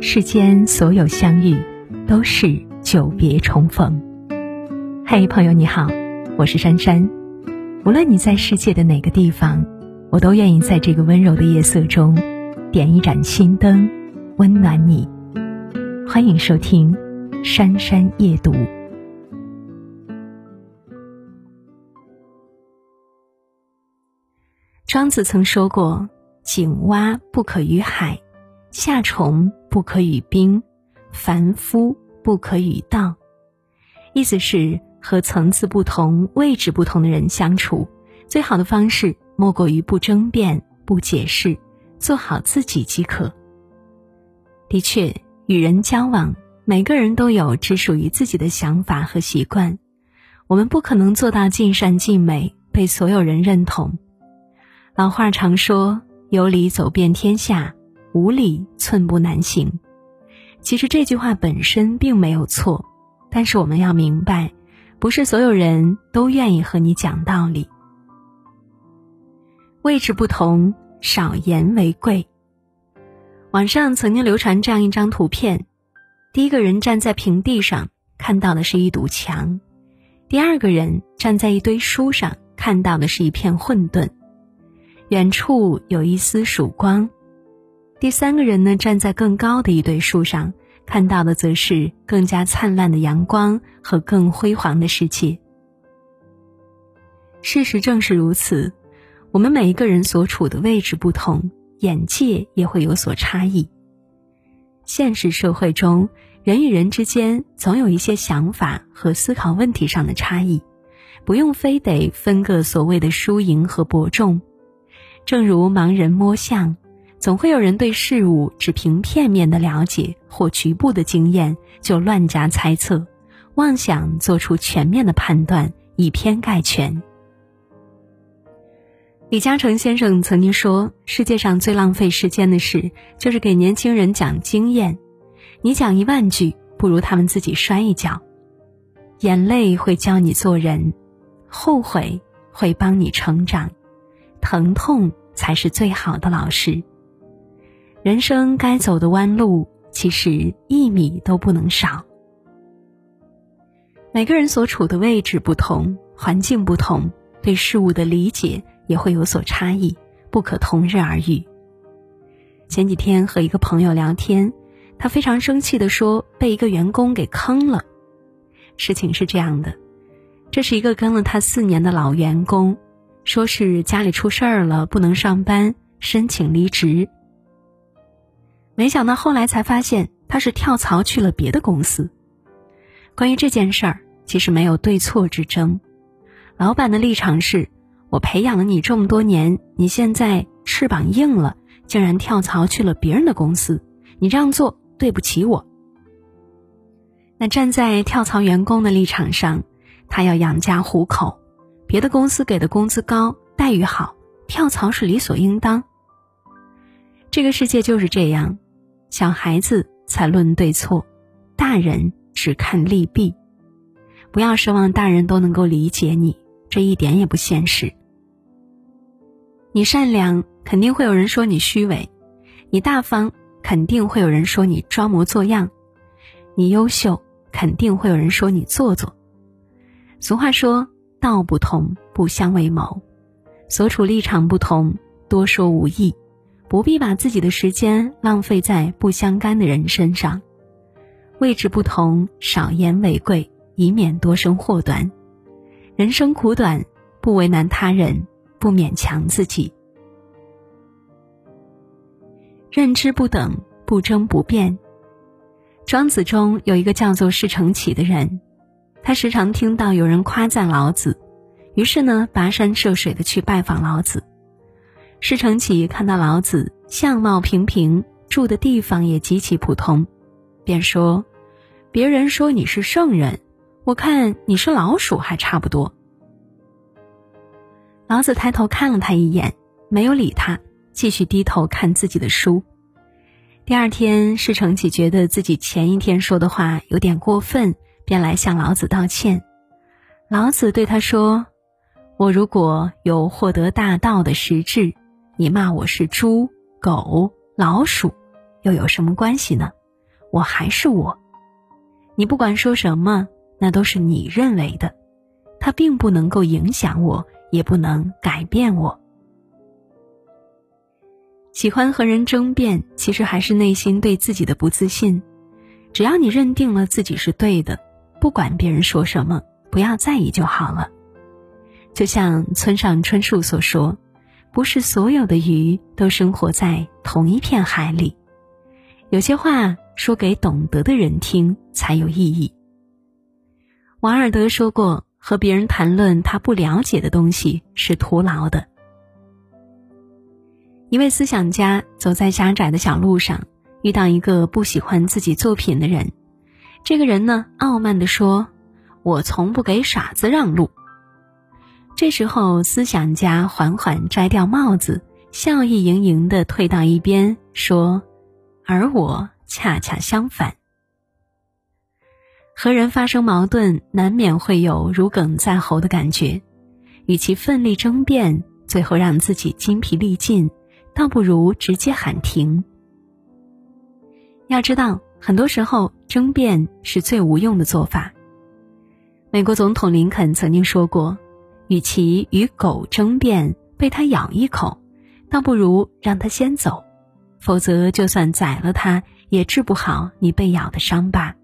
世间所有相遇，都是久别重逢。嘿，朋友你好，我是珊珊。无论你在世界的哪个地方，我都愿意在这个温柔的夜色中，点一盏心灯，温暖你。欢迎收听《珊珊夜读》。庄子曾说过：“井蛙不可与海，夏虫不可与冰，凡夫不可与道。”意思是和层次不同、位置不同的人相处，最好的方式莫过于不争辩、不解释，做好自己即可。的确，与人交往，每个人都有只属于自己的想法和习惯，我们不可能做到尽善尽美，被所有人认同。老话常说：“有理走遍天下，无理寸步难行。”其实这句话本身并没有错，但是我们要明白，不是所有人都愿意和你讲道理。位置不同，少言为贵。网上曾经流传这样一张图片：第一个人站在平地上，看到的是一堵墙；第二个人站在一堆书上，看到的是一片混沌。远处有一丝曙光，第三个人呢站在更高的一堆树上，看到的则是更加灿烂的阳光和更辉煌的世界。事实正是如此，我们每一个人所处的位置不同，眼界也会有所差异。现实社会中，人与人之间总有一些想法和思考问题上的差异，不用非得分个所谓的输赢和伯仲。正如盲人摸象，总会有人对事物只凭片面的了解或局部的经验就乱加猜测，妄想做出全面的判断，以偏概全。李嘉诚先生曾经说：“世界上最浪费时间的事，就是给年轻人讲经验。你讲一万句，不如他们自己摔一跤。眼泪会教你做人，后悔会帮你成长。”疼痛才是最好的老师。人生该走的弯路，其实一米都不能少。每个人所处的位置不同，环境不同，对事物的理解也会有所差异，不可同日而语。前几天和一个朋友聊天，他非常生气的说被一个员工给坑了。事情是这样的，这是一个跟了他四年的老员工。说是家里出事儿了，不能上班，申请离职。没想到后来才发现他是跳槽去了别的公司。关于这件事儿，其实没有对错之争。老板的立场是：我培养了你这么多年，你现在翅膀硬了，竟然跳槽去了别人的公司，你这样做对不起我。那站在跳槽员工的立场上，他要养家糊口。别的公司给的工资高，待遇好，跳槽是理所应当。这个世界就是这样，小孩子才论对错，大人只看利弊。不要奢望大人都能够理解你，这一点也不现实。你善良，肯定会有人说你虚伪；你大方，肯定会有人说你装模作样；你优秀，肯定会有人说你做作。俗话说。道不同不相为谋，所处立场不同，多说无益，不必把自己的时间浪费在不相干的人身上。位置不同，少言为贵，以免多生祸端。人生苦短，不为难他人，不勉强自己。认知不等，不争不辩。庄子中有一个叫做释承启的人。他时常听到有人夸赞老子，于是呢，跋山涉水的去拜访老子。释承启看到老子相貌平平，住的地方也极其普通，便说：“别人说你是圣人，我看你是老鼠还差不多。”老子抬头看了他一眼，没有理他，继续低头看自己的书。第二天，释承启觉得自己前一天说的话有点过分。便来向老子道歉。老子对他说：“我如果有获得大道的实质，你骂我是猪、狗、老鼠，又有什么关系呢？我还是我。你不管说什么，那都是你认为的，它并不能够影响我，也不能改变我。喜欢和人争辩，其实还是内心对自己的不自信。只要你认定了自己是对的，不管别人说什么，不要在意就好了。就像村上春树所说：“不是所有的鱼都生活在同一片海里。”有些话说给懂得的人听才有意义。瓦尔德说过：“和别人谈论他不了解的东西是徒劳的。”一位思想家走在狭窄的小路上。遇到一个不喜欢自己作品的人，这个人呢，傲慢地说：“我从不给傻子让路。”这时候，思想家缓缓摘掉帽子，笑意盈盈地退到一边，说：“而我恰恰相反。和人发生矛盾，难免会有如鲠在喉的感觉。与其奋力争辩，最后让自己精疲力尽，倒不如直接喊停。”要知道，很多时候争辩是最无用的做法。美国总统林肯曾经说过：“与其与狗争辩，被它咬一口，倒不如让它先走，否则就算宰了它，也治不好你被咬的伤疤。”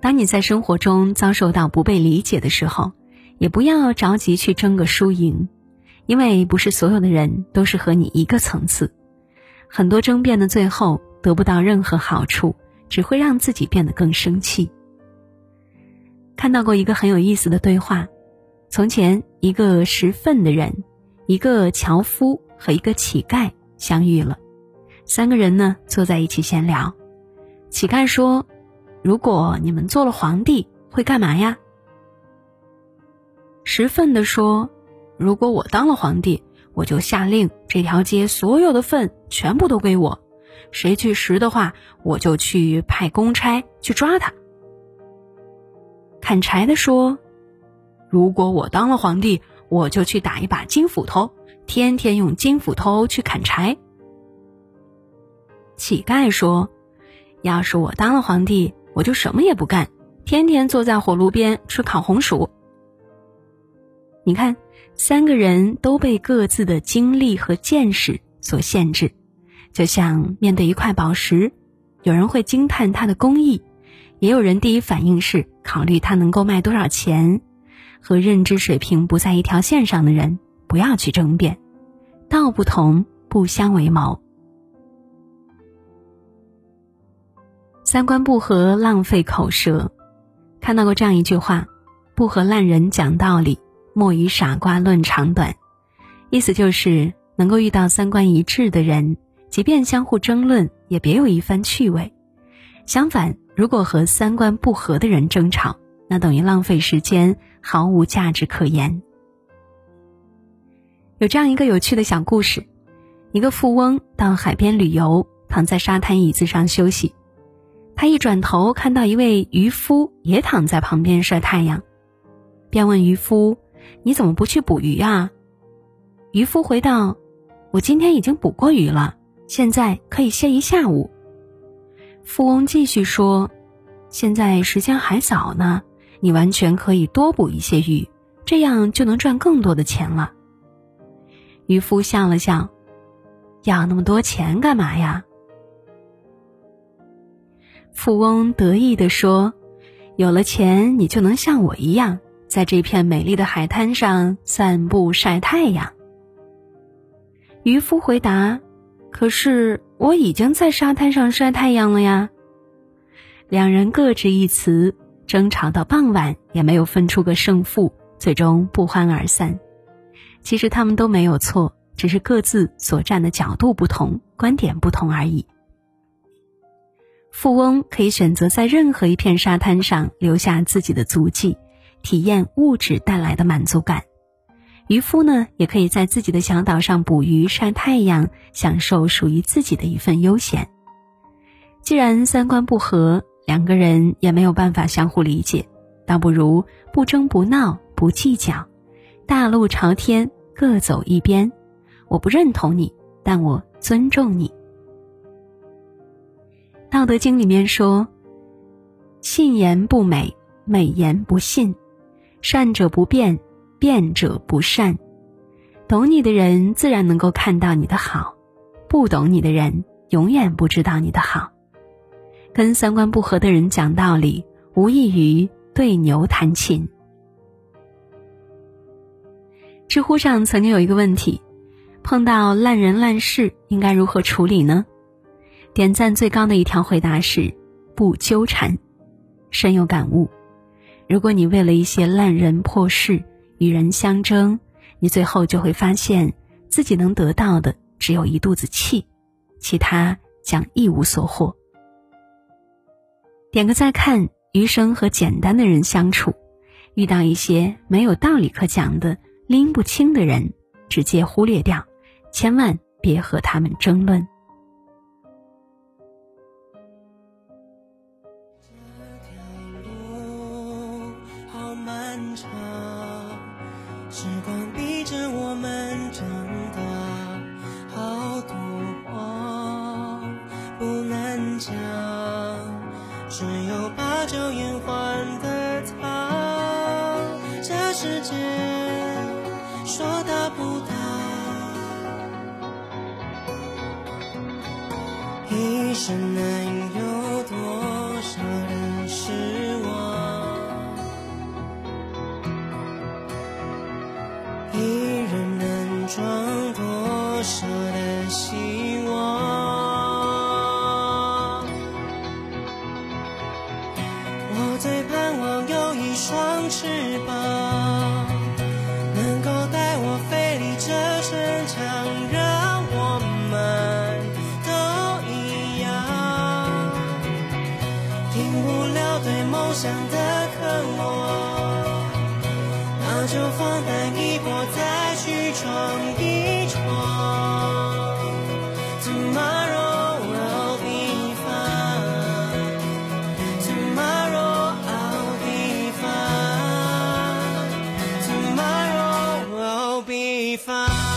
当你在生活中遭受到不被理解的时候，也不要着急去争个输赢，因为不是所有的人都是和你一个层次。很多争辩的最后得不到任何好处，只会让自己变得更生气。看到过一个很有意思的对话：从前，一个拾粪的人、一个樵夫和一个乞丐相遇了。三个人呢坐在一起闲聊。乞丐说：“如果你们做了皇帝，会干嘛呀？”拾粪的说：“如果我当了皇帝。”我就下令，这条街所有的粪全部都归我，谁去拾的话，我就去派公差去抓他。砍柴的说：“如果我当了皇帝，我就去打一把金斧头，天天用金斧头去砍柴。”乞丐说：“要是我当了皇帝，我就什么也不干，天天坐在火炉边吃烤红薯。”你看。三个人都被各自的经历和见识所限制，就像面对一块宝石，有人会惊叹它的工艺，也有人第一反应是考虑它能够卖多少钱。和认知水平不在一条线上的人，不要去争辩，道不同不相为谋。三观不合，浪费口舌。看到过这样一句话：不和烂人讲道理。莫与傻瓜论长短，意思就是能够遇到三观一致的人，即便相互争论，也别有一番趣味。相反，如果和三观不合的人争吵，那等于浪费时间，毫无价值可言。有这样一个有趣的小故事：一个富翁到海边旅游，躺在沙滩椅子上休息，他一转头看到一位渔夫也躺在旁边晒太阳，便问渔夫。你怎么不去捕鱼啊？渔夫回道：“我今天已经捕过鱼了，现在可以歇一下午。”富翁继续说：“现在时间还早呢，你完全可以多捕一些鱼，这样就能赚更多的钱了。”渔夫笑了笑：“要那么多钱干嘛呀？”富翁得意地说：“有了钱，你就能像我一样。”在这片美丽的海滩上散步晒太阳。渔夫回答：“可是我已经在沙滩上晒太阳了呀。”两人各执一词，争吵到傍晚也没有分出个胜负，最终不欢而散。其实他们都没有错，只是各自所站的角度不同，观点不同而已。富翁可以选择在任何一片沙滩上留下自己的足迹。体验物质带来的满足感，渔夫呢，也可以在自己的小岛上捕鱼、晒太阳，享受属于自己的一份悠闲。既然三观不合，两个人也没有办法相互理解，倒不如不争不闹不计较，大路朝天，各走一边。我不认同你，但我尊重你。道德经》里面说：“信言不美，美言不信；善者不辩，辩者不善。懂你的人自然能够看到你的好，不懂你的人永远不知道你的好。跟三观不合的人讲道理，无异于对牛弹琴。”知乎上曾经有一个问题：碰到烂人烂事，应该如何处理呢？点赞最高的一条回答是：不纠缠，深有感悟。如果你为了一些烂人破事与人相争，你最后就会发现自己能得到的只有一肚子气，其他将一无所获。点个再看，余生和简单的人相处，遇到一些没有道理可讲的、拎不清的人，直接忽略掉，千万别和他们争论。光逼着我们长大。想的可我，那就放胆一搏，再去闯一闯。Tomorrow will be fine，Tomorrow I'll be fine，Tomorrow I'll be fine。